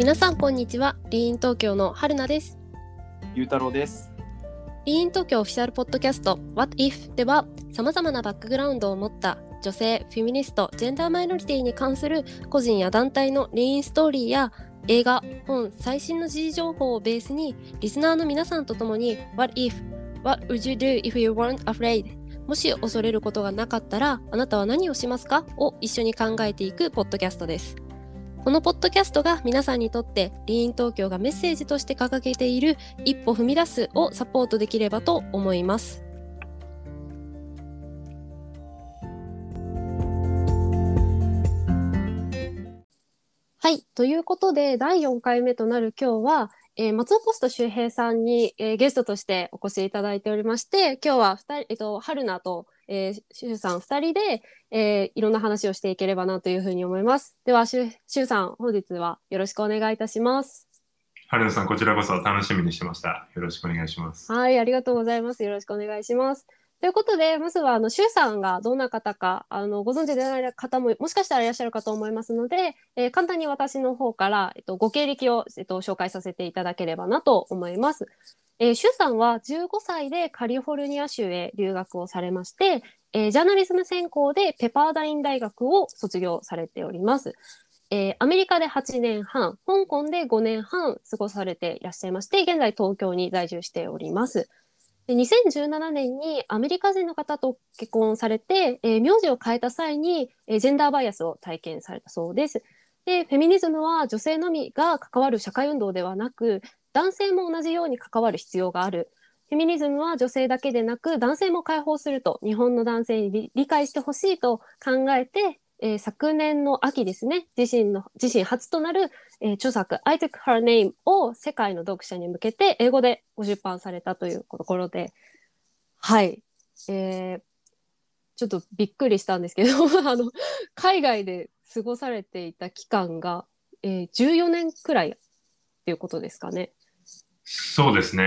皆さんこんにちはリーン東京の春菜ですゆうたろうです。リーン東京オフィシャルポッドキャスト What If では様々なバックグラウンドを持った女性、フェミニスト、ジェンダーマイノリティに関する個人や団体のリーンストーリーや映画、本、最新の時事情報をベースにリスナーの皆さんと共に What if? What would you do if you weren't afraid? もし恐れることがなかったらあなたは何をしますか？を一緒に考えていくポッドキャストです。このポッドキャストが皆さんにとってリーン東京がメッセージとして掲げている一歩踏み出すをサポートできればと思います。はい。ということで、第4回目となる今日は、えー松尾ポスト周平さんに、えーゲストとしてお越しいただいておりまして、今日は二人、えっと、春菜と、えー、周さん2人で、えーいろんな話をしていければなというふうに思います。では、周周さん、本日はよろしくお願いいたします。春野さん、こちらこそ楽しみにしてました。よろしくお願いします。はい、ありがとうございます。よろしくお願いします。ということで、まずは、あの、周さんがどんな方か、あの、ご存知でない方も、もしかしたらいらっしゃるかと思いますので、えー簡単に私の方から、えっと、ご経歴を、えっと、紹介させていただければなと思います。えー、周さんは15歳でカリフォルニア州へ留学をされまして、えージャーナリズム専攻でペパーダイン大学を卒業されております。えーアメリカで8年半、香港で5年半過ごされていらっしゃいまして、現在東京に在住しております。で2017年にアメリカ人の方と結婚されて、えー名字を変えた際に、えージェンダーバイアスを体験されたそうです。で、フェミニズムは女性のみが関わる社会運動ではなく、男性も同じように関わる必要がある。フェミニズムは女性だけでなく男性も解放すると日本の男性に理解してほしいと考えて、えー昨年の秋ですね自身の自身初となる、えー著作「I took her name」を世界の読者に向けて英語でご出版されたというところではい、えーちょっとびっくりしたんですけど あの海外で過ごされていた期間が、えー14年くらいっていうことですかね。そうですね。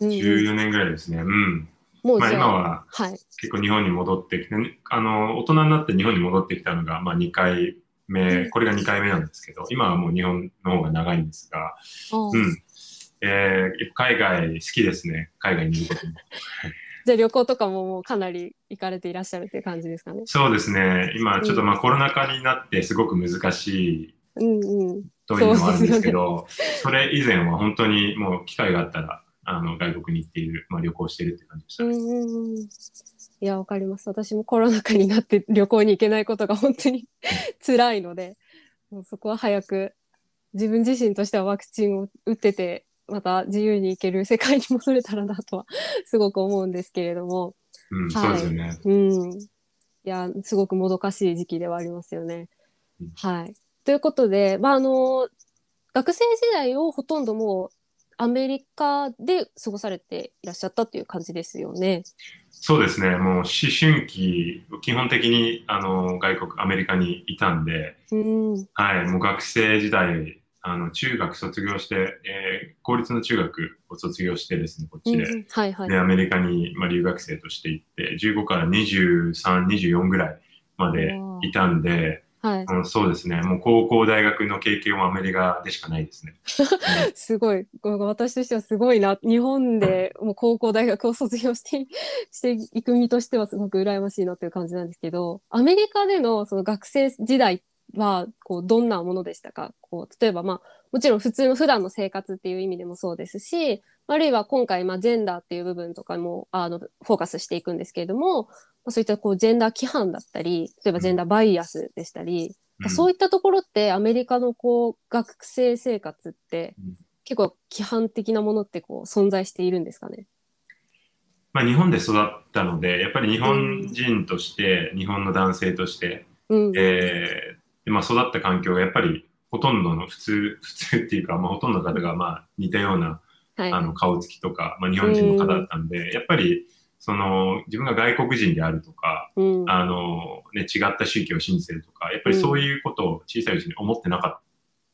うんうん14年ぐらいですね。うん。まあもうじゃあ、今ははい。結構日本に戻ってきて、あの、大人になって日本に戻ってきたのが、まあ2回目、これが2回目なんですけど、今はもう日本の方が長いんですが、うん。えー、海外好きですね。海外にいることも。じゃあ旅行とかももうかなり行かれていらっしゃるっていう感じですかね。そうですね。今ちょっとうんまあコロナ禍になってすごく難しいうんうん。というのもあるんですけど、それ以前は本当にもう機会があったら、あの、外国に行っている、まあ旅行しているって感じでしたね。うん。いや、わかります。私もコロナ禍になって 旅行に行けないことが本当に辛いので、もうそこは早く自分自身としてはワクチンを打ってて、また自由に行ける世界に戻れたらなとは すごく思うんですけれども、うん、はいそうですよね。うん。いや、すごくもどかしい時期ではありますよねうん。はい。ということで、まあ、あの、学生時代をほとんどもうアメリカで過ごされていらっしゃったっていう感じですよね。そうですね。もう思春期、基本的に、あの、外国、アメリカにいたんで、うん。はい、もう学生時代、あの、中学卒業して、えー公立の中学を卒業してですね、こっちで。うんはいはい。で、アメリカに、まあ、留学生として行って、15から23、24ぐらいまでいたんで、はい。うんそうですね。もう高校、大学の経験はアメリカでしかないですね。すごい。私としてはすごいな。日本でもう高校、大学を卒業して、していく身としてはすごく羨ましいなという感じなんですけど、アメリカでのその学生時代は、こう、どんなものでしたか？こう、例えばまあ、もちろん普通の普段の生活っていう意味でもそうですし、あるいは今回、まあ、ジェンダーっていう部分とかも、あの、フォーカスしていくんですけれども、まあ、そういったこう、ジェンダー規範だったり、例えばジェンダーバイアスでしたり、うんそういったところってアメリカのこう学生生活ってうん結構規範的なものってこう存在しているんですかね？まあ、日本で育ったので、やっぱり日本人として、日本の男性として、うん。えーでまあ、育った環境がやっぱりほとんどの普通、普通っていうか、まあ、ほとんどの方がまあ似たようなはい。あの顔つきとか、まあ、日本人の方だったんで、やっぱりその自分が外国人であるとか、うん。あのね、違った宗教を信じてるとか、やっぱりそういうことを小さいうちに思ってなかっ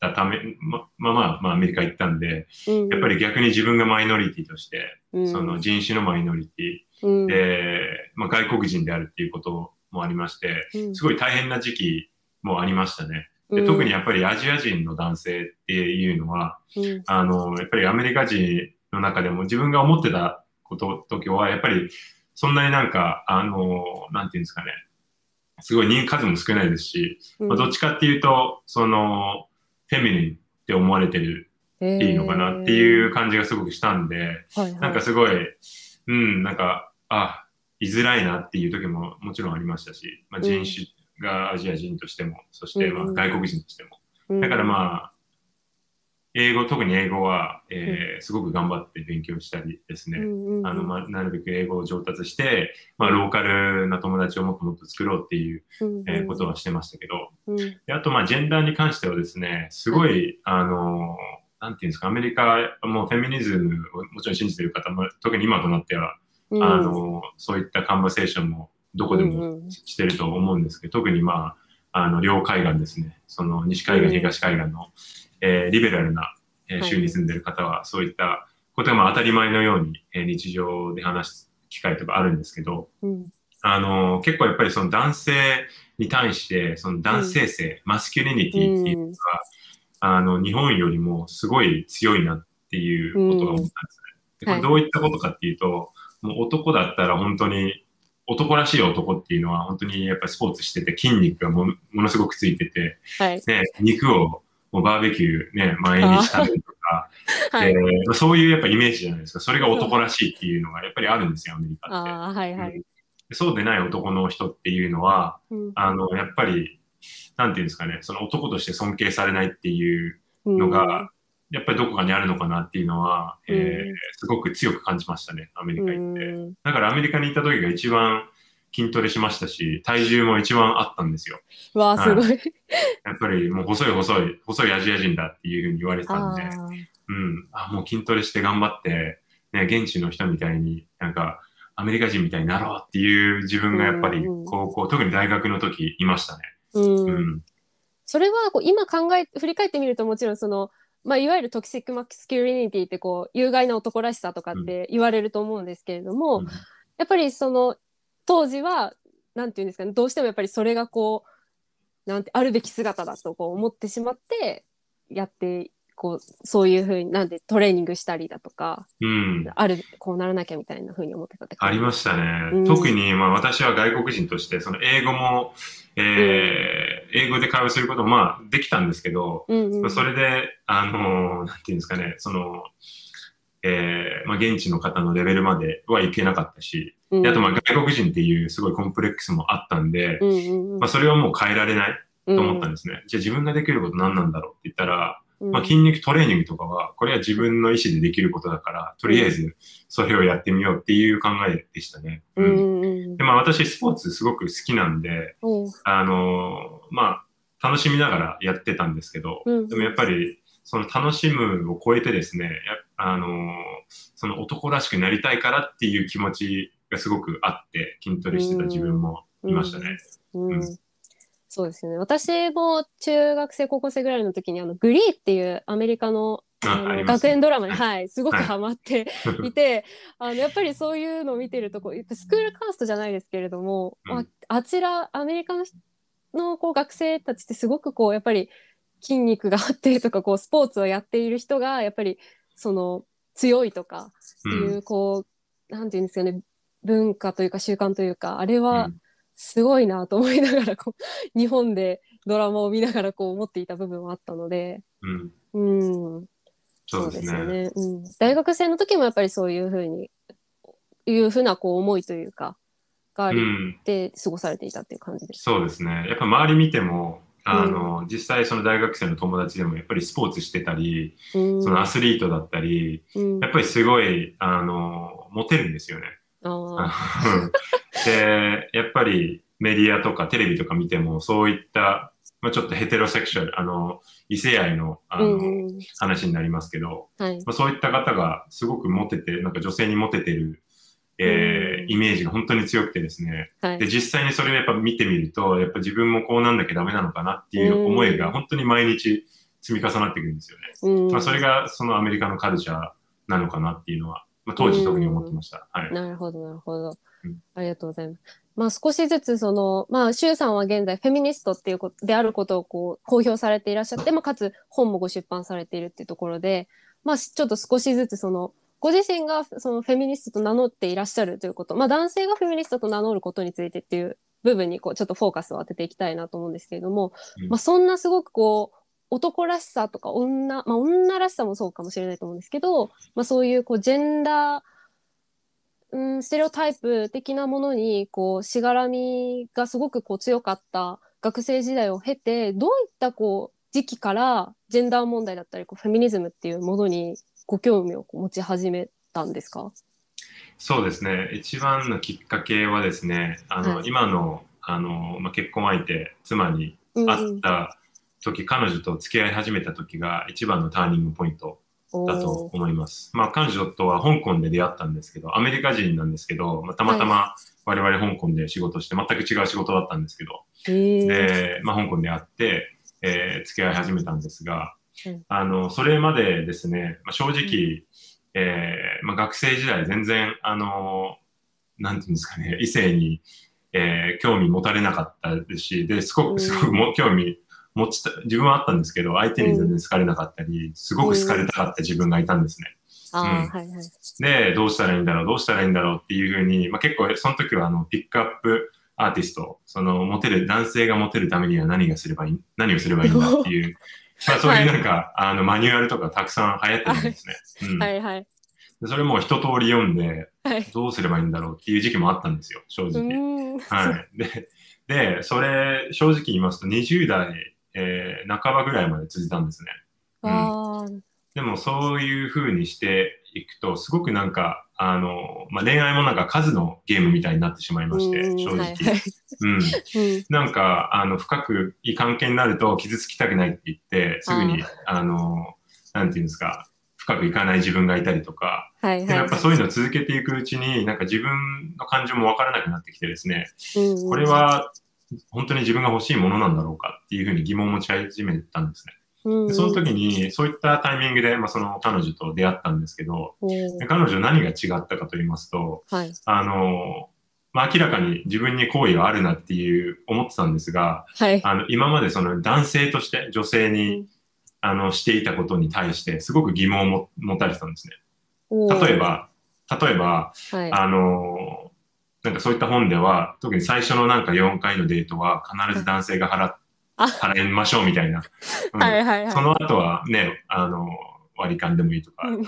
たため、ままあまあ、まあ、アメリカ行ったんで、うん。やっぱり逆に自分がマイノリティとして、うん。その人種のマイノリテうん。ィで、まあ、外国人であるっていうこともありまして、うん。すごい大変な時期もありましたね。で特にやっぱりアジア人の男性っていうのは、うん。あの、やっぱりアメリカ人の中でも自分が思ってたこと、時は、やっぱりそんなになんか、あの、なんていうんですかね、すごい人数も少ないですし、まあ、どっちかっていうと、その、フェミニンって思われてるいいのかなっていう感じがすごくしたんで、はいはい。なんかすごい、うん、なんか、あ、居づらいなっていう時ももちろんありましたし、まあ、人種がアジア人としても、そしてまあうん。外国人としても。うん。だからまあ、英語、特に英語は、えーすごく頑張って勉強したりですね。うんうんうん。あの、まあ、なるべく英語を上達して、まあ、ローカルな友達をもっともっと作ろうっていう、うんえーことはしてましたけど、うん。であと、まあ、ジェンダーに関してはですね、すごい、あの、なんていうんですか、アメリカもフェミニズムをもちろん信じている方も、特に今となっては、うん。あの、そういったカンバセーションもどこでもうんうん。してると思うんですけど、特にまあ、あの、両海岸ですね、その西海岸、うん。東海岸の、えーリベラルな、え州に住んでいる方は、そういったことがまあ当たり前のように、えー日常で話す機会とかあるんですけど、うん。あの、結構やっぱりその男性に対して、その男性性、マスキュリニティっていうのが、あの、日本よりもすごい強いなっていうことが思ったんですね。でこれどういったことかっていうと、もう男だったら本当に、男らしい男っていうのは本当にやっぱりスポーツしてて筋肉がものものすごくついてて、はい。ね、肉をもうバーベキューね、毎日食べるとか、はい。でそういうやっぱイメージじゃないですか。それが男らしいっていうのがやっぱりあるんですよ、アメリカって。はいはい。うん。そうでない男の人っていうのは、うん。あの、やっぱり、なんていうんですかね、その男として尊敬されないっていううん。のが、やっぱりどこかにあるのかなっていうのは、えーうんすごく強く感じましたね、アメリカ行って。うん。だからアメリカに行った時が一番筋トレしましたし、体重も一番あったんですよ。わあすごい。やっぱりもう細い細い、細いアジア人だっていうふうに言われてたんで、うん、あ、もう筋トレして頑張って、ね、現地の人みたいになんか、アメリカ人みたいになろうっていう自分がやっぱりうんうん高校、特に大学の時いましたね。うん。うん。それはこう今考え振り返ってみるともちろんその、まあ、いわゆるトキシックマスキュリニティってこう有害な男らしさとかって言われると思うんですけれども、うん。やっぱりその当時はなんていうんですかねどうしてもやっぱりそれがこうなんてあるべき姿だとこう思ってしまってやってこうそういうふうになんでトレーニングしたりだとかうん。あるこうならなきゃみたいなふうに思ってたってありまししたね。うん特に、まあ私は外国人として、その英語も、えー英語で会話することもまあできたんですけど、た、うんうん、それで、あのーなんていうんですかね、その、えーまあ現地の方のレベルまではいけなかったし、うん。であとまあ外国人っていうすごいコンプレックスもあったんで、うんうんうん。まあそれはもう変えられないとと思ったんですね。じゃあ自分ができること何なんだろうって言ったら、うん。まあ、筋肉トレーニングとかは、これは自分の意思でできることだから、とりあえずそれをやってみようっていう考えでしたね。ううんん。うん。で、まあ私スポーツすごく好きなんで、うん。あのーまあ楽しみながらやってたんですけど、うん。でもやっぱりその楽しむを超えてですね、やあのーその男らしくなりたいからっていう気持ちがすごくあって、筋トレしてた自分もいましたね。うん。うん。そうですよね。私も中学生、高校生ぐらいの時に、あの、グリーっていうアメリカのあのああります学園ドラマに、ははい、すごくはいハマってい。て、あの、やっぱりそういうのを見てると、こう、やっぱスクールカーストじゃないですけれども、うん。ああちら、アメリカの人のこう学生たちってすごくこう、やっぱり筋肉があってとか、こう、スポーツをやっている人が、やっぱり、その、強いとかっていう、うんこう、なんていうんですかね、文化というか習慣というか、あれは、うんすごいなと思いながらこう日本でドラマを見ながらこう思っていた部分はあったので、うんうん、そうですね。よね、うん。大学生の時もやっぱりそういうふうにいうふうなこう思いというかがありうんで過ごされていたっていう感じです。そうですね。やっぱ周り見ても、あの、実際その大学生の友達でもやっぱりスポーツしてたり、うん、そのアスリートだったり、うん、やっぱりすごい、あの、モテるんですよね。あで、やっぱりメディアとかテレビとか見ても、そういった、まあ、ちょっとヘテロセクシャル、あの、異性愛のあーの、うん。話になりますけど、はい。まあ、そういった方がすごくモテて、なんか女性にモテてる、えーうんイメージが本当に強くてですね、はいで、実際にそれをやっぱ見てみると、やっぱ自分もこうなんなきゃダメなのかなっていう思いが本当に毎日積み重なってくるんですよね。うんまあ、それがそのアメリカのカルチャーなのかなっていうのは、まあ、当時特に思ってました。はい。なるほどなるほどうん。ありがとうございます。まあ少しずつその、まあ、周さんは現在フェミニストっていうことであることをこう公表されていらっしゃって、まあ、かつ本もご出版されているっていうところで、まあ、ちょっと少しずつその、ご自身がそのフェミニストと名乗っていらっしゃるということ、まあ男性がフェミニストと名乗ることについてっていう部分にこうちょっとフォーカスを当てていきたいなと思うんですけれども、うん。まあそんなすごくこう、男らしさとか女、まあ女らしさもそうかもしれないと思うんですけど、まあそういうこうジェンダー、うん、ステレオタイプ的なものにこうしがらみがすごくこう強かった学生時代を経てどういったこう時期からジェンダー問題だったりこうフェミニズムっていうものにご興味を持ち始めたんですか？そうですね。一番のきっかけはですね、あの、はい。今の、あの、まあ、結婚相手、妻にうん会った時、彼女と付き合い始めた時が一番のターニングポイントだと思います。まあ、彼女とは香港で出会ったんですけど、アメリカ人なんですけど、まあ、たまたま我々香港で仕事して、全く違う仕事だったんですけど、で、まあ、香港で会って、えー付き合い始めたんですが、うんあの、それまでですね、まあ、正直、えーまあ、学生時代全然、あの、なんていうんですかね、異性に、えー興味持たれなかったですし、で、すごうん。く、すごくも興味持ちた、自分はあったんですけど、相手に全然好かれなかったり、すごく好かれたかった自分がいたんですね。うん。はいはい。で、どうしたらいいんだろう、どうしたらいいんだろうっていうふうに、まあ、結構、その時は、あの、ピックアップアーティスト、その、モテる、男性がモテるためには何がすればいい、何をすればいいんだっていう、まあ、そういうなんか、あの、マニュアルとかたくさん流行ってるんですね。うんはいはい。でそれも一通り読んで、はい。どうすればいいんだろうっていう時期もあったんですよ、正う直。はい。で、で、それ、正直言いますと、20代、えー半ばぐらいまで続いたんですね。うんでもそういう風にしていくと、すごくなんか、あの、まあ、恋愛もなんか数のゲームみたいになってしまいまして、うん正直。はいはいうん。うんなんか、あの、深くいい関係になると傷つきたくないって言って、すぐに、あの、なんていうんですか、深くいかない自分がいたりとか、はいはい。でやっぱそういうのを続けていくうちに、なんか自分の感情もわからなくなってきてですね、うんこれ、は本当に自分が欲しいものなんだろうかっていうふうに疑問を持ち始めたんですね。うんでその時に、そういったタイミングで、まあ、その彼女と出会ったんですけど、彼女何が違ったかと言いますと、はい。あの、まあ、明らかに自分に好意があるなっていう思ってたんですが、はい。あの、今までその男性として女性に、あの、していたことに対して、すごく疑問をも持たれてたんですね。例え、ば、例えば、はい。あの、なんかそういった本では、特に最初のなんか4回のデートは必ず男性が払っあ払いましょうみたいな。その後はね、あの、割り勘でもいいとか、なん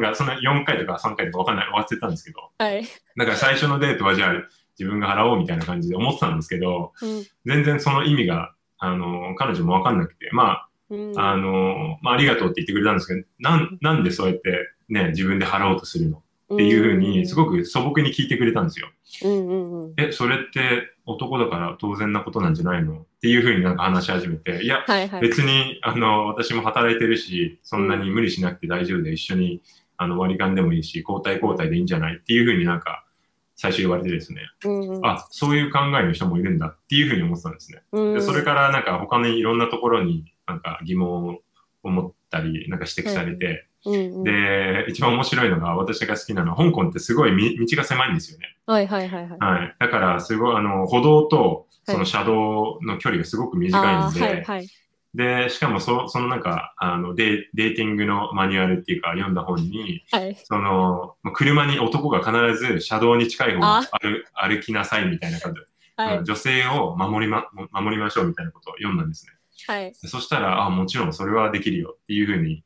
かその4回とか3回とかわかんない、忘れたんですけど、はい。だから最初のデートはじゃあ自分が払おうみたいな感じで思ってたんですけど、うん全然その意味が、あの、彼女もわかんなくて、まうんあ、あの、まあ、ありがとうって言ってくれたんですけど、なん、なんでそうやってね、自分で払おうとするのっていうふうに、すごく素朴に聞いてくれたんですよ。うんうんうん。え、それって男だから当然なことなんじゃないの？っていうふうになんか話し始めて、いや、はいはい。別に、あの、私も働いてるし、そんなに無理しなくて大丈夫で、一緒に、あの、割り勘でもいいし、交代交代でいいんじゃない？っていうふうになんか、最初言われてですね、うんうんあ、そういう考えの人もいるんだっていうふうに思ってたんですね。うんでそれからなんか他のいろんなところになんか疑問を持ったり、なんか指摘されて、うんうんで、一番面白いのが私が好きなのは、香港ってすごいみ道が狭いんですよね。はいはいはいはい。はい。だから、すごい、あの、歩道と、そはいの車道の距離がすごく短いあんで、ーはいはい。で、しかもそ、そのなんか、あのデ、デーティングのマニュアルっていうか、読んだ本に、はい。その、まあ車に男が必ず車道に近い方をあ歩歩きなさいみたいな感じで、はいうん。女性を守りま、守りましょうみたいなことを読んだんですね。はい。でそしたら、あ、もちろんそれはできるよっていうふうに、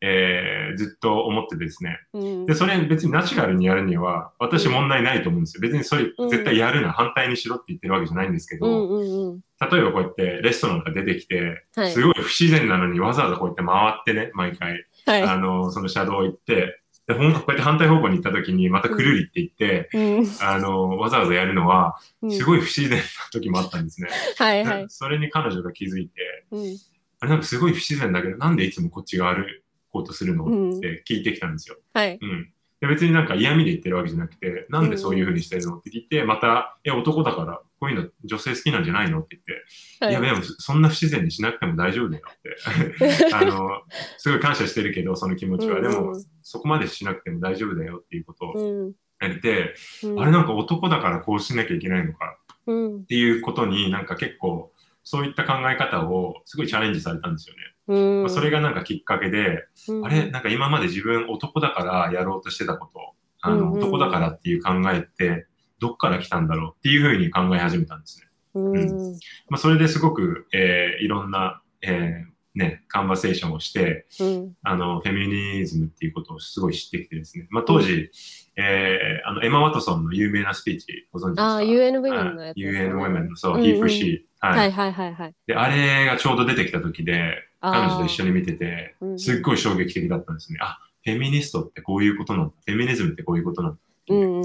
えーずっと思ってですね。うんで、それ別にナチュラルにやるには、私問題ないと思うんですよ。別にそれうん絶対やるな、反対にしろって言ってるわけじゃないんですけど、うんうんうん。例えばこうやってレストランから出てきて、はいすごい不自然なのにわざわざこうやって回ってね、毎回、はい。あの、その車道行って、でほんこうやって反対方向に行った時にまたくるりって言って、うんあの、わざわざやるのは、うんすごい不自然な時もあったんですね。はいはい。それに彼女が気づいて、うんあれなんかすごい不自然だけど、なんでいつもこっちが歩こうとするのうんって聞いてきたんですよ。はい。うん。で別になんか嫌味で言ってるわけじゃなくて、なんでそういう風にしてるのって聞いて、また、いや、男だから、こういうの女性好きなんじゃないのって言って、はい。いや、でもそんな不自然にしなくても大丈夫だよって。あの、すごい感謝してるけど、その気持ちは。でもうん、そこまでしなくても大丈夫だよっていうこと。をうん。やりて、うん。あれなんか男だからこうしなきゃいけないのかうん。っていうことになんか結構そういった考え方をすごいチャレンジされたんですよね。うん。まあそれがなんかきっかけで、うん。あれなんか今まで自分男だからやろうとしてたこと、あの男だからっていう考えってどっから来たんだろうっていうふうに考え始めたんですね。うんまあ、それですごく、えーいろんな、えーね、カンバセーションをして、うんあの、フェミニズムっていうことをすごい知ってきてですね。まあ、当時、えーあの、エマ・ワトソンの有名なスピーチご存知ですか？ああ UN ウィメンのやつね UN ウィメンの、そう、うんうん He for She。はい。はいはいはいはいで、あれがちょうど出てきた時で、彼女と一緒に見ててう、んすっごい衝撃的だったんですね。あ、フェミニストってこういうことなんだ。フェミニズムってこういうことなんだ。うんうんうん。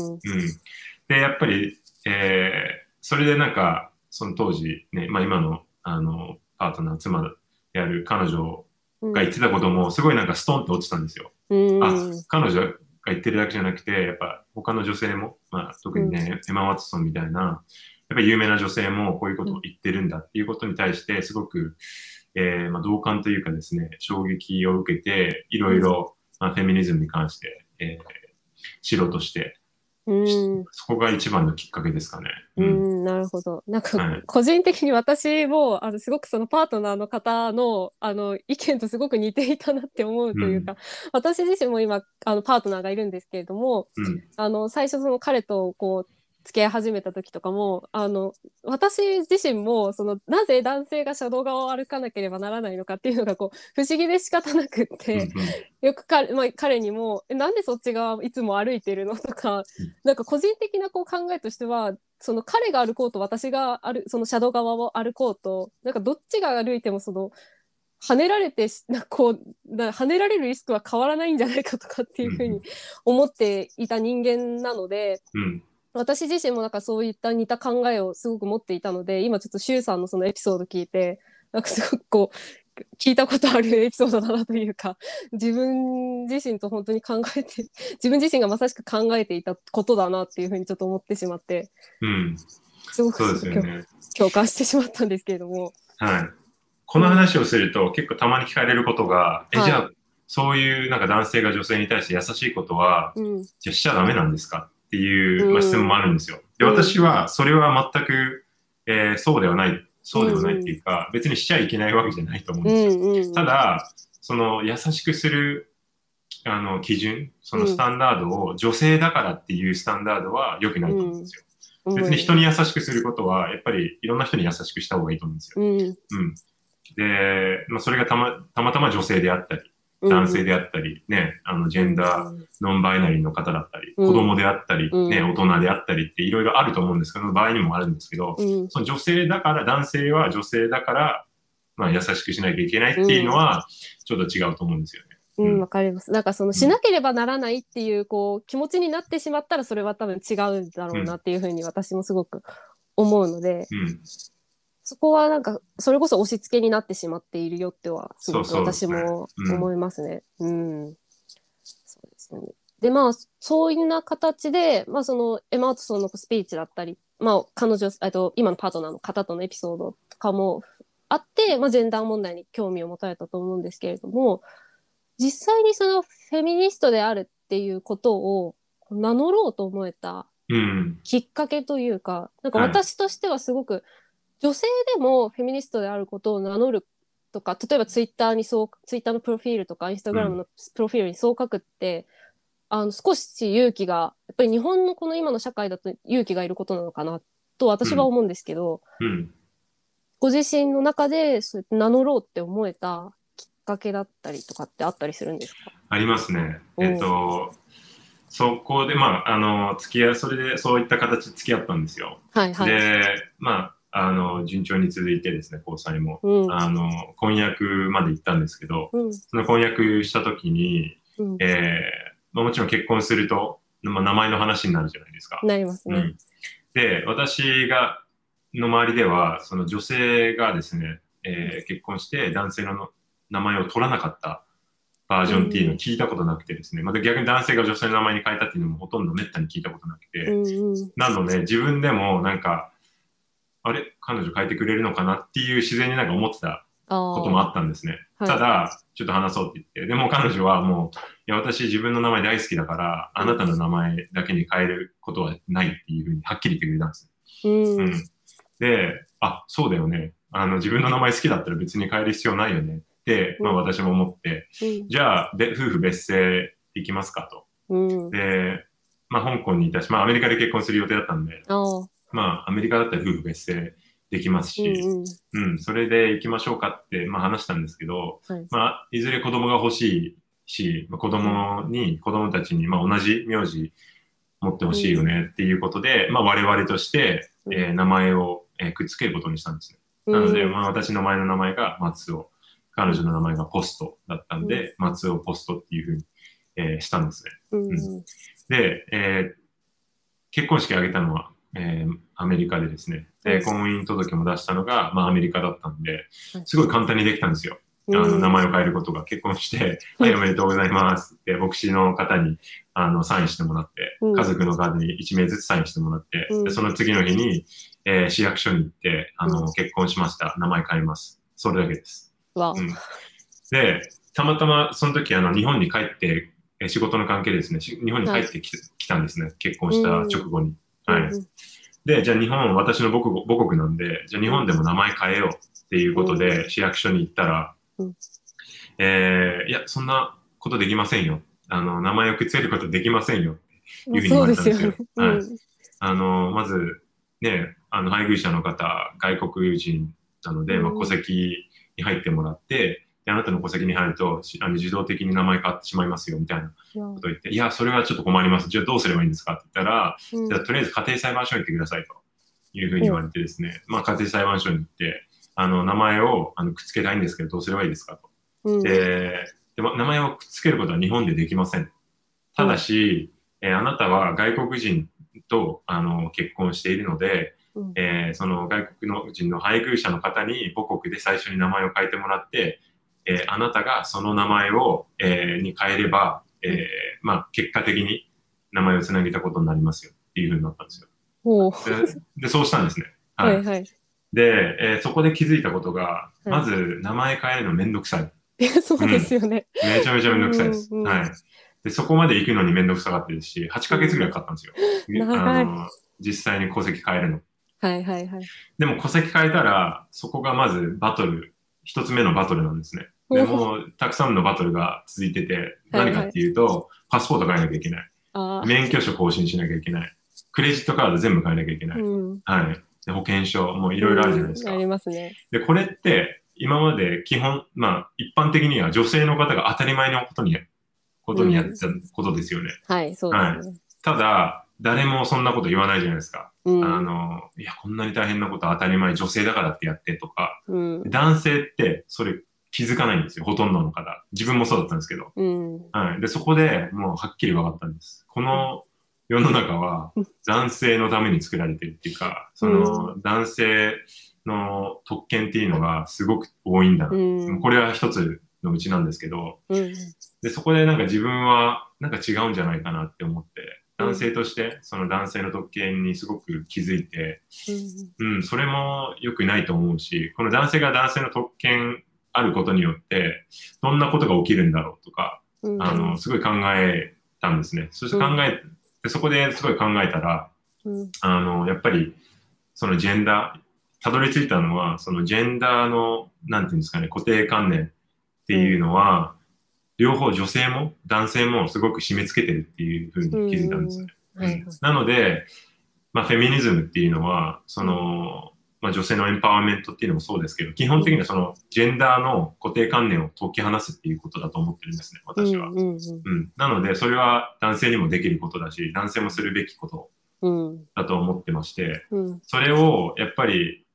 で、やっぱり、えーそれでなんか、その当時、ね、まあ今の、あの、パートナー、妻である彼女うん。が言ってたことも、すごいなんかストンって落ちたんですよ。うん。あ、彼女が言ってるだけじゃなくて、やっぱ他の女性も、まあ特にね、エマ・ワトソンみたいな、やっぱり有名な女性もこういうことを言ってるんだっていうことに対して、すごく、えーまあ、同感というかですね、衝撃を受けて、いろいろ、まあ、フェミニズムに関して、えー知ろうとして、うんそこが一番のきっかけですかね。ううんん、なるほど。なんかはい、個人的に私も、あの、すごくそのパートナーの方の、あの、意見とすごく似ていたなって思うというか、私自身も今、あの、パートナーがいるんですけれども、うん。あの、最初その彼とこう、付き合い始めた時とかも、あの、私自身も、その、なぜ男性が車道側を歩かなければならないのかっていうのが、こう、不思議で仕方なくっうんて、よく彼,、まあ、彼にもえなんでそっち側いつも歩いてるのとか、なんか個人的なこう考えとしてはその彼が歩こうと私が歩その車道側を歩こうとなんかどっちが歩いてもその跳ねられてしなんかこうな跳ねられるリスクは変わらないんじゃないかとかっていうふうに思っていた人間なので。うん。私自身もなんかそういった似た考えをすごく持っていたので今ちょっと周さんのそのエピソード聞いてなんかすごくこう聞いたことあるエピソードだなというか自分自身と本当に考えて 自分自身がまさしく考えていたことだなっていうふうにちょっと思ってしまってうん。すごくそうですね。共感してしまったんですけれども。はい。この話をすると結構たまに聞かれることが、え、はいじゃあ、そういうなんか男性が女性に対して優しいことは、うんじゃあしちゃダメなんですかっていう、ま質問もあるんですよ。で、うん私はそれは全く、えーそうではない、そうではないっていうか、別にしちゃいけないわけじゃないと思うんうですよ。ただ、その優しくするあの基準、そのスタンダードを女性だからっていうスタンダードは良くないと思うんですよ。うん別に人に優しくすることは、やっぱりいろんな人に優しくした方がいいと思うんですよ。うんうん。で、まあ、それがたまたまたま女性であったり、うん男性であったり、ね、あの、ジェンダー、ノンバイナリーの方だったり、うん。子供であったり、うん。ね、大人であったりっていろいろあると思うんですけど、場合にもあるんですけど、うん。その女性だから、男性は女性だから、まあ、優しくしなきゃいけないっていうのは、ちょっと違うと思うんですよね。うん、わかります。なんかそのしなければならないっていうこう気持ちになってしまったらそれは多分違うんだろうなっていうふうに私もすごく思うので、うん。そこはなんかそれこそ押し付けになってしまっているよってはすごく私もうん思いますね。うん。そうですよね。でまあそういうな形で、まあ、そのエマ・ワトソンのスピーチだったり、まあ、彼女あと今のパートナーの方とのエピソードとかもあって、まあ、ジェンダー問題に興味を持たれたと思うんですけれども実際にそのフェミニストであるっていうことを名乗ろうと思えたうん。きっかけというか、なんかはい私としてはすごく、女性でもフェミニストであることを名乗るとか、例えばツイッターにそう、ツイッターのプロフィールとか、インスタグラムのプロフィールにそう書くって、あの、少し勇気が、やっぱり日本のこの今の社会だと勇気がいることなのかな、と私は思うんですけど、うん。ご自身の中でそう名乗ろうって思えたきっかけだったりとかってあったりするんですか？ありますね。うんえっと、そこで、まあ、あの、付き合い、それでそういった形で付き合ったんですよ。はいはい。で、まあ、あの、順調に続いてですね、交際も。うん。あの、婚約まで行ったんですけど、うん。その婚約した時に、うん。えーまあ、もちろん結婚すると、まあ、名前の話になるじゃないですか。なりますね。うん、で、私が、の周りでは、その女性がですね、えー結婚して男性の名前を取らなかったバージョンっていうのを聞いたことなくてですね、また逆に男性が女性の名前に変えたっていうのもほとんどめったに聞いたことなくて。なので自分でもなんか、あれ？彼女変えてくれるのかな？っていう自然になんか思ってたこともあったんですね。はいただ、ちょっと話そうって言って、でも彼女はもう、いや、私自分の名前大好きだから、あなたの名前だけに変えることはないっていうふうにはっきり言ってくれたんです。うん。うん。で、あ、そうだよね。あの、自分の名前好きだったら別に変える必要ないよねって、まあうん私も思って、うんじゃあ、で夫婦別姓行きますかと。うん。で、まあ香港にいたし、まあアメリカで結婚する予定だったんで。まあアメリカだったら夫婦別姓できますし、うんうん。うん、それで行きましょうかって、まあ話したんですけど、はい。まあ、いずれ子供が欲しいし、まあ、子供に、子供たちに、まあ同じ名字持ってほしいよねっていうことで、まあ我々として、うんえー名前を、えーくっつけることにしたんですね。なので、まあ私の前の名前が松尾、彼女の名前がポストだったんで、松尾ポストっていうふうに、えーしたんですね。うんうん。で、えー結婚式挙げたのは、えーアメリカでですね、でうん婚姻届も出したのが、まあ、アメリカだったんではい、すごい簡単にできたんですよ。あの名前を変えることが結婚して、はい、おめでとうございますって、牧師の方にあのサインしてもらって、うん家族の方に1名ずつサインしてもらって、うんでその次の日に、えー市役所に行って、あの、うん結婚しました。名前変えます。それだけです。わうんで、たまたまその時あの日本に帰って、えー仕事の関係でですね、し日本に帰ってき,、来たんですね。結婚した直後に。はい。で、じゃあ日本、私の母国母国なんで、じゃあ日本でも名前変えようっていうことで、市役所に行ったら、うんえーいや、そんなことできませんよ。あの、名前をくっつけることできませんよ。うん。いうふうに言われたんですよそうですよね。はいあの、まず、ね、あの、配偶者の方、外国人なので、まあ、うん戸籍に入ってもらって、であなたの戸籍に入ると、しあの自動的に名前変わってしまいますよ、みたいなうんことを言って、いや、それはちょっと困ります。じゃあどうすればいいんですか？って言ったら、うん。じゃあとりあえず家庭裁判所に行ってくださいと。いうふうに言われてですね、まあ家庭裁判所に行って、あの、名前をあのくっつけたいんですけど、どうすればいいですかと。うん。で、でも名前をくっつけることは日本でできません。ただし、えーあなたは外国人とあの結婚しているので、うん。えーその外国の人の配偶者の方に母国で最初に名前を変えてもらって、えーあなたがその名前を、えーに変えれば、えーまあ、結果的に名前をつなげたことになりますよっていうふうになったんですよ。ででそうしたんですね。ははいいはい。で、えーそこで気づいたことが、はいまず名前変えるのめんどくさい。いやそうですよね。めちゃめちゃめんどくさいです。うんうんはい。で、そこまで行くのにめんどくさかったですし、8ヶ月ぐらいかかったんですよ。あの実際に戸籍変えるの。はいはいはい。でも戸籍変えたら、そこがまずバトル、一つ目のバトルなんですね。でもう、たくさんのバトルが続いてて、はいはい何かっていうと、パスポート変えなきゃいけない。免許証更新しなきゃいけない。クレジットカード全部変えなきゃいけない。うん。はい。で保険証、もういろいろあるじゃないですかうんあ。りますね。で、これって、今まで基本、まあ、一般的には女性の方が当たり前のことに、ことにやってたことですよね。はい、そうですね。ただ、誰もそんなこと言わないじゃないですか。うん。あの、いや、こんなに大変なことは当たり前、女性だからってやってとか、うん。男性ってそれ気づかないんですよ、ほとんどの方。自分もそうだったんですけど。うん。はい。で、そこでもうはっきり分かったんです。この世の中は男性のために作られてるっていうか、その男性の特権っていうのがすごく多いんだな。うん。これは一つのうちなんですけど、うん。で、そこでなんか自分はなんか違うんじゃないかなって思って、男性としてその男性の特権にすごく気づいて、うん、それも良くないと思うし、この男性が男性の特権あることによって、どんなことが起きるんだろうとか、うん。あの、すごい考えたんですね。そして考え、でそこですごい考えたら、うん。あの、やっぱり、そのジェンダー、たどり着いたのは、そのジェンダーの、なんていうんですかね、固定観念っていうのは、両方女性も男性もすごく締め付けてるっていうふうに気づいたんですね。なので、まあ、フェミニズムっていうのは、その、まあ、女性のエンパワーメントっていうのもそうですけど、基本的にはそのジェンダーの固定観念を解き放すっていうことだと思ってるんですね、私は。うんうんうん。なので、それは男性にもできることだし、男性もするべきことうん。だと思ってまして、うん。それをやっぱり、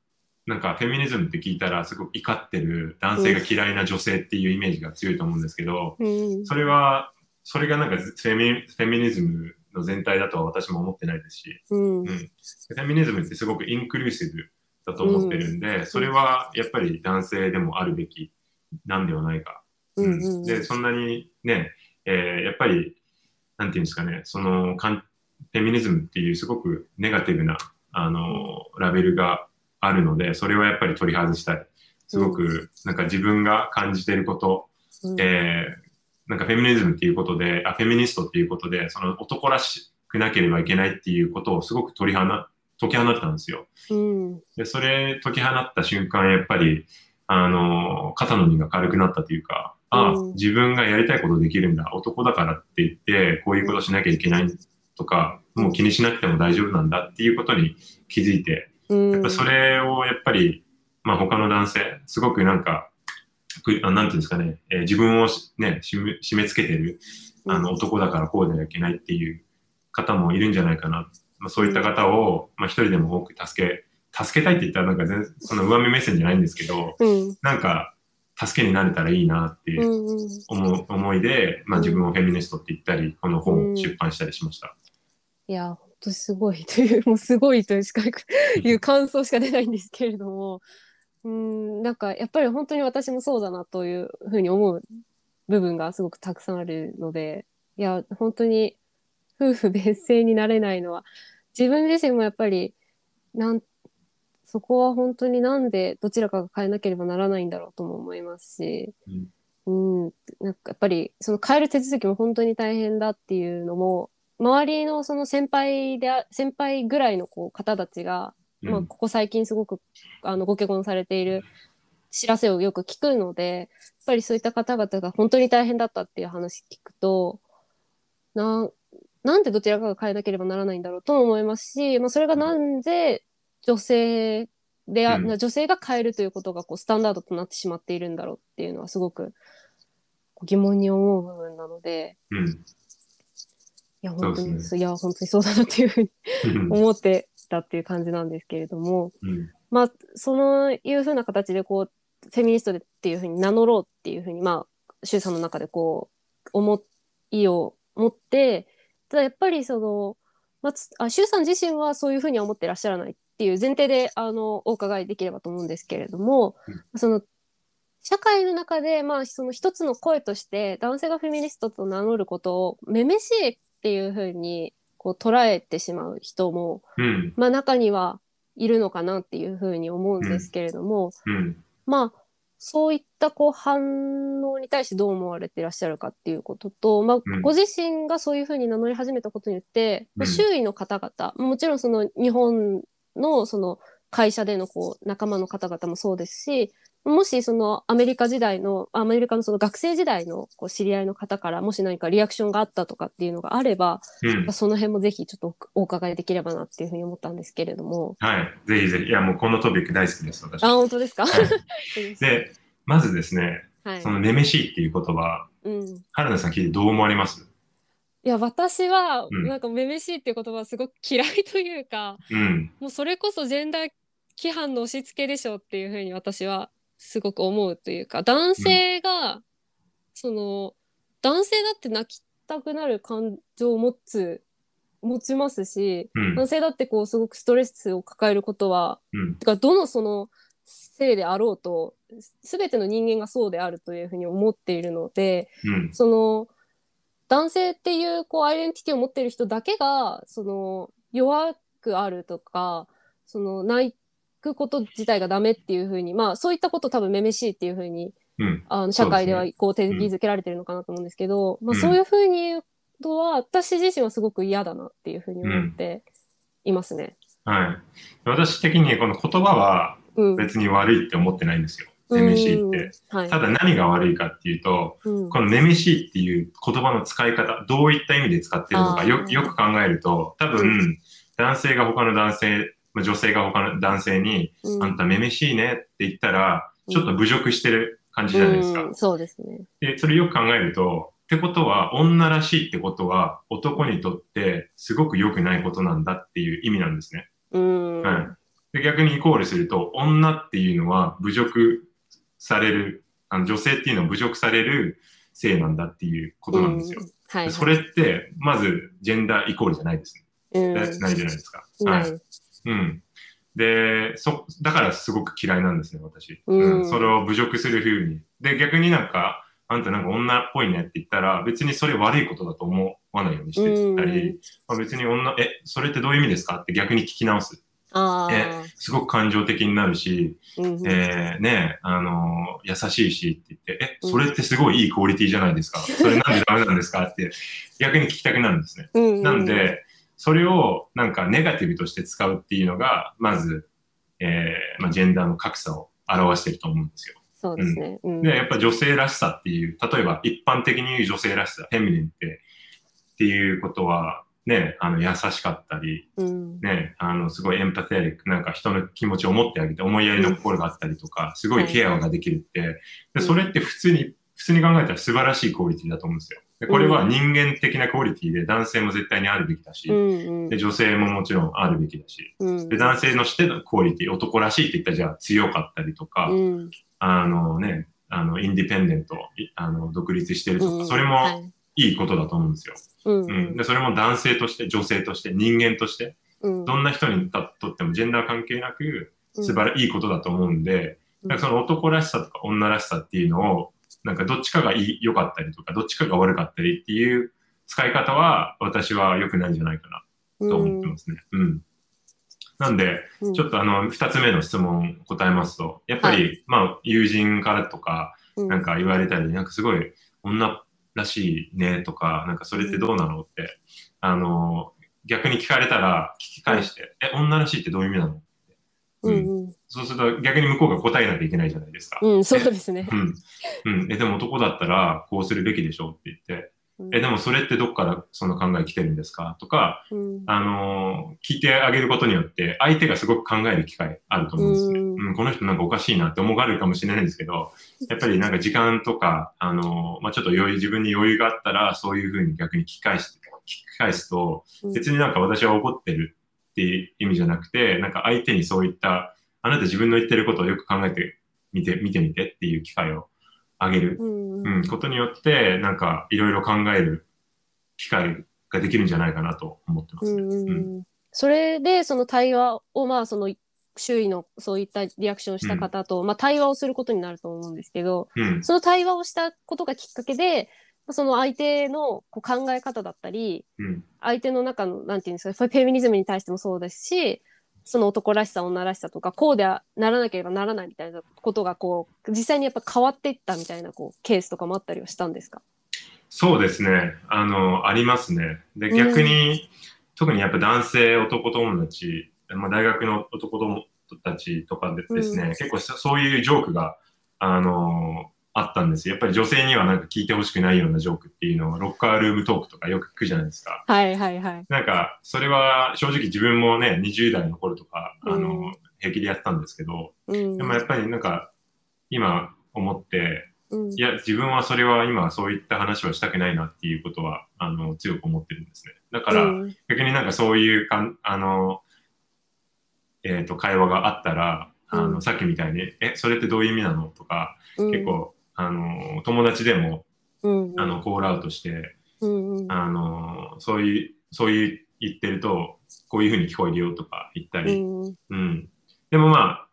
なんかフェミニズムって聞いたらすごく怒ってる男性が嫌いな女性っていうイメージが強いと思うんですけど、うん。それは、それがなんかフェミフェミニズムの全体だとは私も思ってないですし、うん。うん、フェミニズムってすごくインクルーシブだと思ってるんで、それはやっぱり男性でもあるべきなんではないか。うんうんで、そんなにね、えーやっぱり、なんていうんですかね、そのかん、フェミニズムっていうすごくネガティブな、あの、ラベルがあるので、それはやっぱり取り外したい。すごくなんか自分が感じてること、うんえーなんかフェミニズムっていうことで、あ、フェミニストっていうことで、その男らしくなければいけないっていうことをすごく取り放、解き放ってたんですよ。うんで、それ解き放った瞬間、やっぱり、あの、肩の荷が軽くなったというか、あうん自分がやりたいことできるんだ。男だからって言って、こういうことしなきゃいけないとか、もう気にしなくても大丈夫なんだっていうことに気づいて、うんやっぱそれをやっぱり、まあ他の男性、すごくなんか、くあなんていうんですかね、えー自分をしね、締め締め付けてる、あの男だからこうではいけないっていう方もいるんじゃないかな。まあ、そういった方を、まあ一人でも多く助け、助けたいって言ったらなんか全然その上目目線じゃないんですけど、うん。なんか助けになれたらいいなって思う思いで、まあ自分をフェミニストって言ったり、この本を出版したりしました。いや、本当すごい。という、もうすごいというしかいう感想しか出ないんですけれども、うん、なんかやっぱり本当に私もそうだなというふうに思う部分がすごくたくさんあるので、いや、本当に夫婦別姓になれないのは、自分自身もやっぱり、なん、そこは本当になんでどちらかが変えなければならないんだろうとも思いますし、うん、なんかやっぱりその変える手続きも本当に大変だっていうのも、周りのその先輩であ、先輩ぐらいのこう方たちが、うん。まあ、ここ最近すごくあのご結婚されている知らせをよく聞くので、やっぱりそういった方々が本当に大変だったっていう話聞くと、ななんでどちらかが変えなければならないんだろうとも思いますし、まあ、それがなんで女性であ、うん女性が変えるということがこうスタンダードとなってしまっているんだろうっていうのはすごく疑問に思う部分なので、うん。いや、本当に、ねいや、本当にそうだなっていうふうにうん思ってたっていう感じなんですけれども、うん。まあ、そういうふうな形で、こう、フェミニストでっていうふうに名乗ろうっていうふうに、まあ、周さんの中でこう、思いを持って、ただやっぱりその、まあつ、あ、周さん自身はそういうふうには思ってらっしゃらないっていう前提で、あの、お伺いできればと思うんですけれども、その、社会の中で、まあ、その一つの声として、男性がフェミニストと名乗ることを、めめしいっていうふうに、こう、捉えてしまう人も、うん。まあ中にはいるのかなっていうふうに思うんですけれども、うん。まあそういったこう反応に対してどう思われていらっしゃるかっていうことと、まあうん。ご自身がそういうふうに名乗り始めたことによって、うん。周囲の方々、もちろんその日本のその会社でのこう仲間の方々もそうですし、もしそのアメリカ時代の、アメリカのその学生時代のこう知り合いの方からもし何かリアクションがあったとかっていうのがあれば、うん。その辺もぜひちょっとお伺いできればなっていうふうに思ったんですけれども。はい。ぜひぜひ。いや、もうこのトピック大好きです、私。あ、本当ですか、はい で、まずですね、はいそのめめしいっていう言葉、うん。い原田さん聞いてどう思われます？や、私は、うんなんか、めめしいっていう言葉はすごく嫌いというか、うん。もうそれこそジェンダー規範の押し付けでしょっていうふうに私はすごく思うというか、男性が、その、男性だって泣きたくなる感情を持つ、持ちますし、うん。男性だってこう、すごくストレスを抱えることは、うん。てかどのその性であろうと全ての人間がそうであるというふうに思っているのでうん。その男性っていうこうアイデンティティを持っている人だけがその弱くあるとかその泣くこと自体がダメっていうふうにまあそういったこと多分めめしいっていうふうにうん。あの社会ではこう定義づけられてるのかなと思うんですけど、まあ、うんそういうふうに言うのは私自身はすごく嫌だなっていうふうに思っていますね。はい。私的にこの言葉はうん、別に悪いって思ってないんですよ。めめしいって。うんはいただ何が悪いかっていうと、うんこのめめしいっていう言葉の使い方、どういった意味で使ってるのかよよく考えると、多う分、男性が他の男性、まあ女性が他の男性に、うんあんためめしいねって言ったら、ちょっと侮辱してる感じじゃないですか。うん、そうですね。で、それよく考えると、ってことは、女らしいってことは、男にとってすごく良くないことなんだっていう意味なんですね。うん。はい。で、逆にイコールすると、女っていうのは侮辱される、あの女性っていうのは侮辱される性なんだっていうことなんですよ。うんはい、でそれって、まず、ジェンダーイコールじゃないですね。うん、なないじゃないですか。なはいい。うん。で、そ、だからすごく嫌いなんですね、私。うんそれを侮辱する風に。で、逆になんか、あんたなんか女っぽいねって言ったら、別にそれ悪いことだと思わないようにしてたり、まあ、別に女、え、それってどういう意味ですか？って逆に聞き直す。えすごく感情的になるし、うんうんえーね、あの優しいしって言って、え、うんそれってすごいいいクオリティじゃないですか。それなんでダメなんですか？って逆に聞きたくなるんですね。うんうんなんで、それをなんかネガティブとして使うっていうのが、まず、えーまあ、ジェンダーの格差を表してると思うんですよ。そうですね。うんで、やっぱ女性らしさっていう、例えば一般的に言う女性らしさ、フェミニンって、っていうことは、ね、あの、優しかったり、うんね、あの、すごいエンパテリック、なんか人の気持ちを持ってあげて、思いやりの心があったりとか、すごいケアができるって、で、それって普通に、普通に考えたら素晴らしいクオリティだと思うんですよ。でこれは人間的なクオリティで男性も絶対にあるべきだしう、んうん。で女性ももちろんあるべきだし、うん。で男性のしてのクオリティ、男らしいって言ったらじゃあ強かったりとか、うん。あのね、あの、インディペンデント、いあの、独立してるとか、それもいいことだと思うんですよ。うん。うん。で、それも男性として、女性として、人間として、うん。どんな人にとってもジェンダー関係なく、うん。素晴らいいことだと思うんで、うん。なんかその男らしさとか女らしさっていうのを、なんかどっちかがいい良かったりとか、どっちかが悪かったりっていう使い方は、私は良くないんじゃないかなと思ってますね。うん。なんで、うんちょっとあの、二つ目の質問答えますと、やっぱり、はまあ、友人からとか、うんなんか言われたり、なんかすごい女らしいねとか、なんかそれってどうなのって、あの、逆に聞かれたら聞き返して、え、女らしいってどういう意味なのうんうんそうすると逆に向こうが答えなきゃいけないじゃないですか。うんそうですね。うん。うん。え、でも男だったらこうするべきでしょって言って、え、でもそれってどっからその考え来てるんですか？とか、うんあのー聞いてあげることによって、相手がすごく考える機会あると思うんですね。うんうん、この人なんかおかしいなって思われるかもしれないんですけど、やっぱりなんか時間とか、あのーまあ、ちょっと余裕、自分に余裕があったら、そういうふうに逆に聞き返して、聞き返すと、うん別になんか私は怒ってるっていう意味じゃなくて、なんか相手にそういった、あなた自分の言ってることをよく考えてみて、見てみてっていう機会をあげる、うんうん、ことによって、なんかいろいろ考える機会ができるんじゃないかなと思ってますね。うんうんうん。うん。それでその対話をまあその周囲のそういったリアクションをした方と、まあ、対話をすることになると思うんですけどうん。その対話をしたことがきっかけでその相手のこう考え方だったりうん。相手の中のなんていうんですかフェミニズムに対してもそうですしその男らしさ女らしさとかこうではならなければならないみたいなことがこう実際にやっぱ変わっていったみたいなこうケースとかもあったりはしたんですか？そうですね。あの、ありますね。で、うん逆に、特にやっぱ男性、男友達、まあ、大学の男友達とかでですね、うん結構そそういうジョークが、あのあったんですよ。やっぱり女性にはなんか聞いてほしくないようなジョークっていうのは、ロッカールームトークとかよく聞くじゃないですか。はいはいはい。なんか、それは正直自分もね、20代の頃とか、あの、うん平気でやってたんですけど、うんでもやっぱりなんか、今思って、うんいや、自分はそれは今そういった話はしたくないなっていうことは、あの、強く思ってるんですね。だから、うん逆になんかそういうかん、あの、えっ、と、会話があったら、あの、うんさっきみたいに、え、それってどういう意味なの？とか、うん結構、あの、友達でも、うんあの、コールアウトして、うんうん。あの、そういう、そういう言ってると、こういうふうに聞こえるよとか言ったり、うんうん。でもま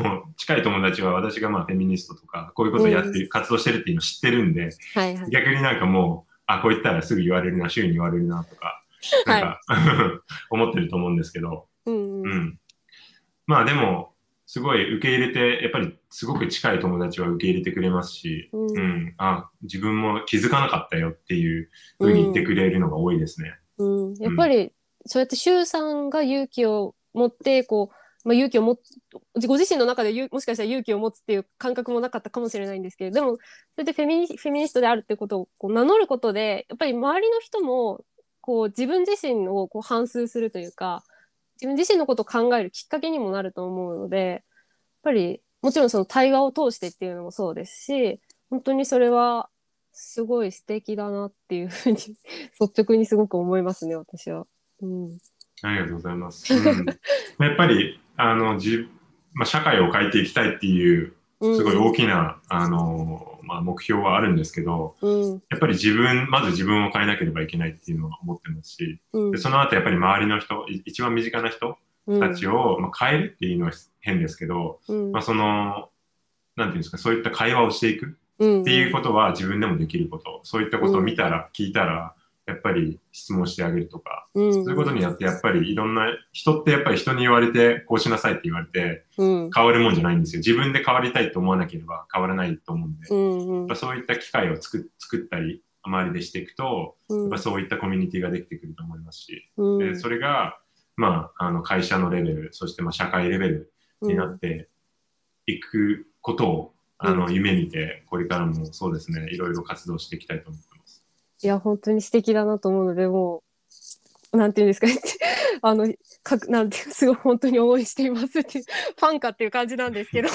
あ、もう近い友達は私がまあフェミニストとか、こういうことをやってる、活動してるっていうのを知ってるんで、はいはい。逆になんかもう、あ、こう言ったらすぐ言われるな、周囲に言われるなとか、なんか、思ってると思うんですけど、うんうん。うん。まあでも、すごい受け入れて、やっぱりすごく近い友達は受け入れてくれますし、うん。うん、あ、自分も気づかなかったよっていうふうに言ってくれるのが多いですね。うん、やっぱり、そうやって周さんが勇気を持ってこう、まあ、勇気を持つご自身の中でゆもしかしたら勇気を持つっていう感覚もなかったかもしれないんですけれどでもそれでフェミニフェミニストであるってことをこう名乗ることでやっぱり周りの人もこう自分自身をこう反芻するというか自分自身のことを考えるきっかけにもなると思うのでやっぱりもちろんその対話を通してっていうのもそうですし本当にそれはすごい素敵だなっていうふうに 率直にすごく思いますね私は。うんありがとうございます。うん、やっぱり、あの、じまあ、社会を変えていきたいっていう、すごい大きな、あの、まあ、目標はあるんですけど、うん。やっぱり自分、まず自分を変えなければいけないっていうのは思ってますし、うん。でその後やっぱり周りの人、い一番身近な人たちを、まあ、変えるっていうのは変ですけど、うん。まあ、その、なんていうんですか、そういった会話をしていくうん。っていうことは自分でもできること、そういったことを見たら、聞いたら、やっぱり質問してあげるとか、うん。そういうことによってやっぱりいろんな、人ってやっぱり人に言われて、こうしなさいって言われて、うん。変わるもんじゃないんですよ。自分で変わりたいと思わなければ変わらないと思うんで、うん。うんそういった機会を作作ったり、周りでしていくと、うんやっぱそういったコミュニティができてくると思いますし、うんでそれが、まあ、あの会社のレベル、そしてまあ社会レベルになっていくことを、あの夢見て、これからもそうですね、いろいろ活動していきたいと思ってます。いや、本当に素敵だなと思うので、もう、なんていうんですかね。あの、かく、なんていう、すごい本当に応援していますっていう、ファンかっていう感じなんですけど。い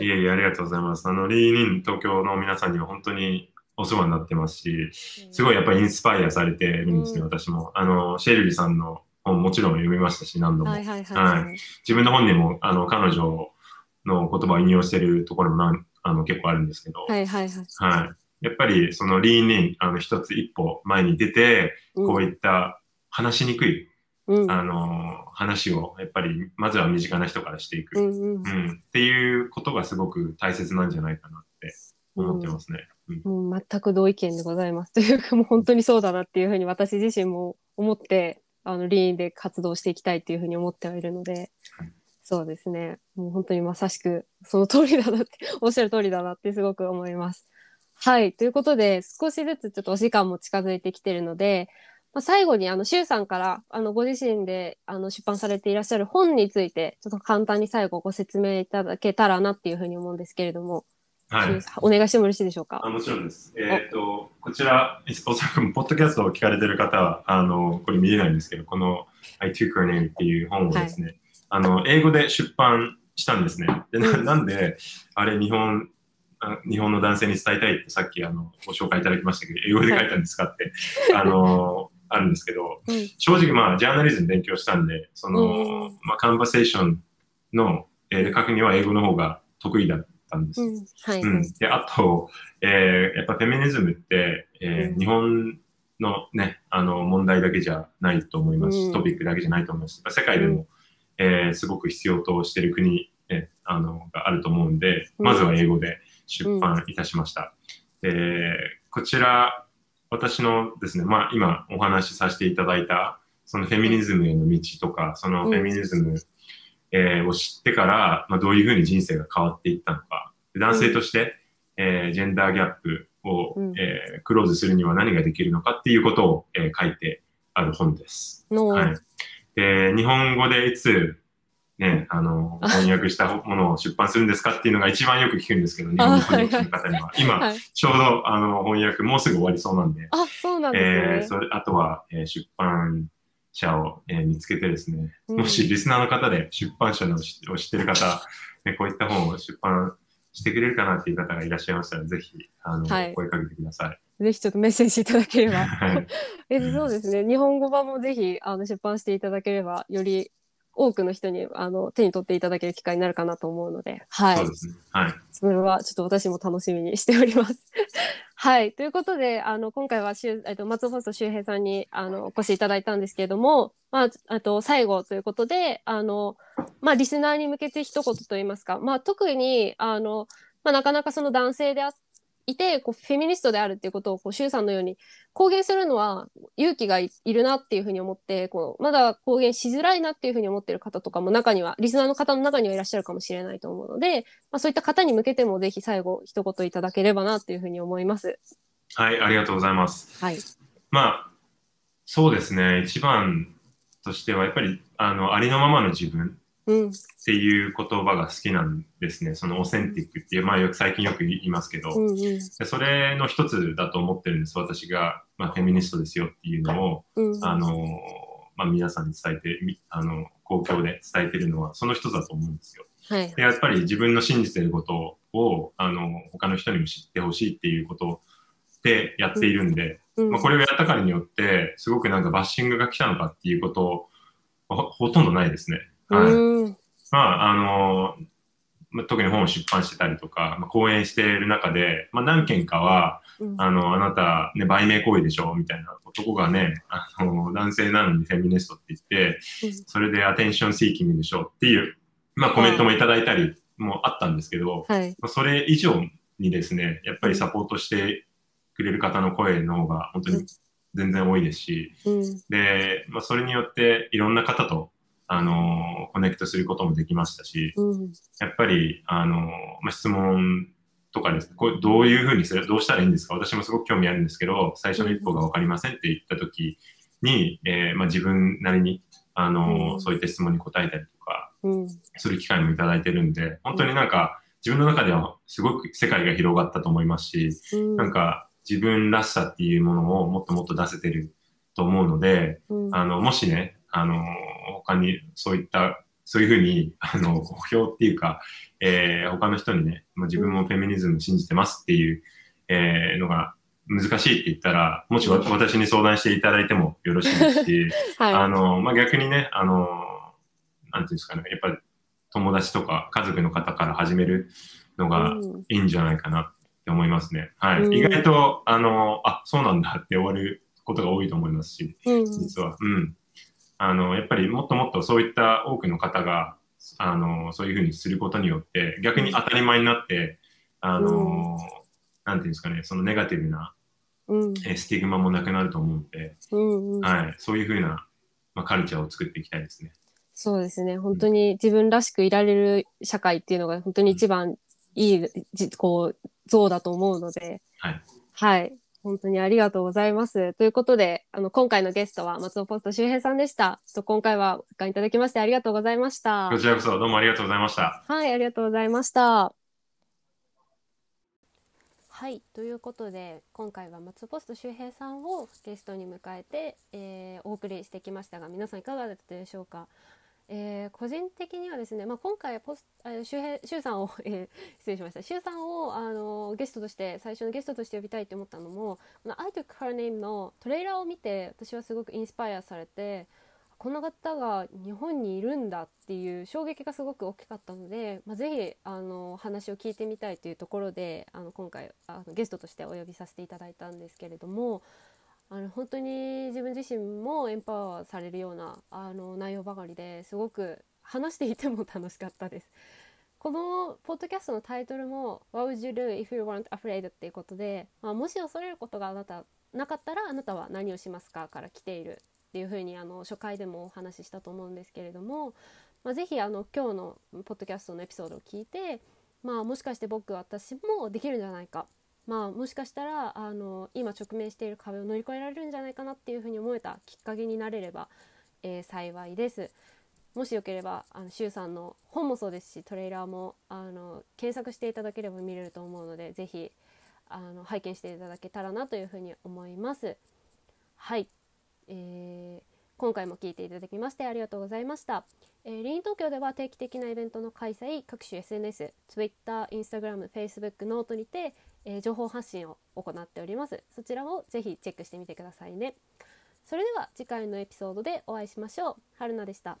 えいえ、ありがとうございます。あの、リーニン東京の皆さんには本当にお世話になってますし、すごいやっぱりインスパイアされてるんですね、うん私も。あの、シェルリさんの本もちろん読みましたし、何度も。はいはいはい。はい、自分の本にも、あの、彼女の言葉を引用してるところもなんあの結構あるんですけど、はいはいはい。はい。やっぱりそのリーンイン、あの一つ一歩前に出て、こういった話しにくい、うん、あの、話をやっぱりまずは身近な人からしていく、ううん。んうん。っていうことがすごく大切なんじゃないかなって思ってますね。うん。全く同意見でございます。というかもう本当にそうだなっていうふうに私自身も思ってあのリーンで活動していきたいっていうふうに思ってはいるので、はい。そうですね。もう本当にまさしくその通りだなっておっしゃる通りだなってすごく思います。はいということで少しずつちょっとお時間も近づいてきてるので、まあ、最後にあの周さんからあのご自身であの出版されていらっしゃる本についてちょっと簡単に最後ご説明いただけたらなっていうふうに思うんですけれども、はいお願いしてもよろしいでしょうか？あ。もちろんです。えっ、と、こちら、おそらく、ポッドキャストを聞かれてる方は、あの、これ見えないんですけど、この I took her name っていう本をですね、あの、英語で出版したんですね。で、なうんなんで、あれ、日本、あ日本の男性に伝えたいってさっきあのご紹介いただきましたけど、英語で書いたんですかって、あの、あるんですけど、うん。正直まあ、ジャーナリズム勉強したんで、その、うん。まあ、カンバセーションの、えーで書くには英語の方が得意だったんです。うん、はい、うん、であと、えーやっぱフェミニズムって、えーうん。日本のね、あの問題だけじゃないと思います。し、うん。トピックだけじゃないと思います。世界でも、えーすごく必要としている国、ね、あのがあると思うんで、うん。まずは英語で出版いたしました。でこちら、私のですね、まあ今お話しさせていただいた、そのフェミニズムへの道とか、そのフェミニズム、えーを知ってから、まあ、どういうふうに人生が変わっていったのか。で男性として、えージェンダーギャップを、うんえークローズするには何ができるのかっていうことを、えー書いてある本です。の、はい。で、日本語でいつ、ね、あの、翻訳したものを出版するんですかっていうのが一番よく聞くんですけど、日本の個人の方には。今、はい、ちょうど、あの、翻訳もうすぐ終わりそうなんで、あ、そうなんですね。えーそれあとは、えー出版社を、えー見つけてですね、うんもしリスナーの方で出版社の知を知ってる方、ね、こういった本を出版してくれるかなっていう方がいらっしゃいましたら、ぜひ、あの、はい声かけてください。ぜひちょっとメッセージいただければ。はい。えそうですね。日本語版もぜひあの出版していただければ、より多くの人にあの手に取っていただける機会になるかなと思うので、はい。そうですね。はい。それはちょっと私も楽しみにしております。はい。ということで、あの、今回はしゅ、えっと、松尾ファースト周平さんに、あの、お越しいただいたんですけれども、まあ、あと、最後ということで、あの、まあ、リスナーに向けて一言といいますか、まあ、特に、あの、まあ、なかなかその男性であいて、こう、フェミニストであるっていうことを、こう、周さんのように公言するのは勇気がいいるなっていうふうに思って、こう、まだ公言しづらいなっていうふうに思ってる方とかも中には、リスナーの方の中にはいらっしゃるかもしれないと思うので、まあ、そういった方に向けてもぜひ最後一言いただければなっていうふうに思います。はい、ありがとうございます。はい。まあ、そうですね。一番としては、やっぱり、あの、ありのままの自分うん。っていう言葉が好きなんですね。そのオセンティックっていう、まあよく最近よく言いますけど、うんうん。でそれの一つだと思ってるんです。私が、まあ、フェミニストですよっていうのを、うん。あの、まあ、皆さんに伝えて、みあの、公共で伝えてるのは、その一つだと思うんですよ。はい。で、やっぱり自分の信じてることを、あの、他の人にも知ってほしいっていうことでやっているんで、うんまあ、これをやったからによって、すごくなんかバッシングが来たのかっていうことほほとんどないですね。はい。うん。まあ、あの、まあ特に本を出版してたりとか、まあ、講演している中で、まあ、何件かは、うんあの、あなた、ね、売名行為でしょみたいな男がね、あの、男性なのにフェミニストって言って、それでアテンションシーキングでしょっていう、まあ、コメントもいただいたりもあったんですけど、はい。まあそれ以上にですね、やっぱりサポートしてくれる方の声の方が本当に全然多いですし、うんで、まあ、それによっていろんな方と、あのコネクトすることもできましたし、うん。やっぱり、あのまあ、質問とかですね、これどういうふうにする、どうしたらいいんですか？私もすごく興味あるんですけど、最初の一歩がわかりませんって言ったときに、えーまあ、自分なりに、あのうん。そういった質問に答えたりとか、うん。する機会もいただいてるんで、本当になんか、自分の中ではすごく世界が広がったと思いますし、うん。なんか自分らしさっていうものをもっともっと出せてると思うので、うん。あの、もしね、あの、他にそういった、そういうふうに、あの、好評っていうか、えー他の人にね、まあ、自分もフェミニズム信じてますっていう、えーのが難しいって言ったら、もしわ私に相談していただいてもよろしいですし、あはの、まあ、逆にね、あの、なんていうんですかね、やっぱり友達とか家族の方から始めるのい。がうんいいんじゃないかなって思いますね。はい。うん意外と、あの、あ、そうなんだって終わることが多いと思いますし、うん実は。うん。あの、やっぱりもっともっとそういった多くの方が、あの、そういうふうにすることによって、逆に当たり前になって、あの、なんていうんですかね、そのネガティブなうんえスティグマもなくなると思うので、うんうんはい。そういうふうな、まあ、カルチャーを作っていきたいですね。そうですね。本当に自分らしくいられる社会っていうのが本当に一番いい、じこう、像だと思うので、はい。はい。本当にありがとうございます。ということで、あの、今回のゲストは松尾ポスト周平さんでした。ちょっと今回はご参加いただきましてありがとうございましたこ。ちらこそどうもありがとうございました。はい、ありがとうございました。はい、ということで今回は松尾ポスト周平さんをゲストに迎えて、えーお送りしてきましたが皆さんいかがだったでしょうか、えー個人的にはですね、まあ、今回ポスあ周平周さんを、えー失礼しました。周さんをあのゲストとして最初のゲストとして呼びたいと思ったのもの「I took her name」のトレーラーを見て私はすごくインスパイアされてこんな方が日本にいるんだっていう衝撃がすごく大きかったので、まあ、ぜひあの話を聞いてみたいというところであの今回あのゲストとしてお呼びさせていただいたんですけれどもあの本当に自分自身もエンパワーされるようなあの内容ばかりですごく話していても楽しかったです。このポッドキャストのタイトルも「What would you do if you weren't afraid?」っていうことで、まあ、もし恐れることがあなたなかったらあなたは何をしますかから来ているっていうふうにあの初回でもお話ししたと思うんですけれども、まあ、ぜひあの今日のポッドキャストのエピソードを聞いて、まあ、もしかして僕私もできるんじゃないか、まあ、もしかしたらあの今直面している壁を乗り越えられるんじゃないかなっていうふうに思えたきっかけになれれば、えー幸いです。もしよければあのシュウさんの本もそうですしトレーラーもあの検索していただければ見れると思うのでぜひあの拝見していただけたらなというふうに思います。はい、えー今回も聞いていただきましてありがとうございました。えー、リーン東京では定期的なイベントの開催、各種 SNS、Twitter、Instagram、Facebook、 note にて、えー情報発信を行っております。そちらをぜひチェックしてみてくださいね。それでは次回のエピソードでお会いしましょう。春菜でした。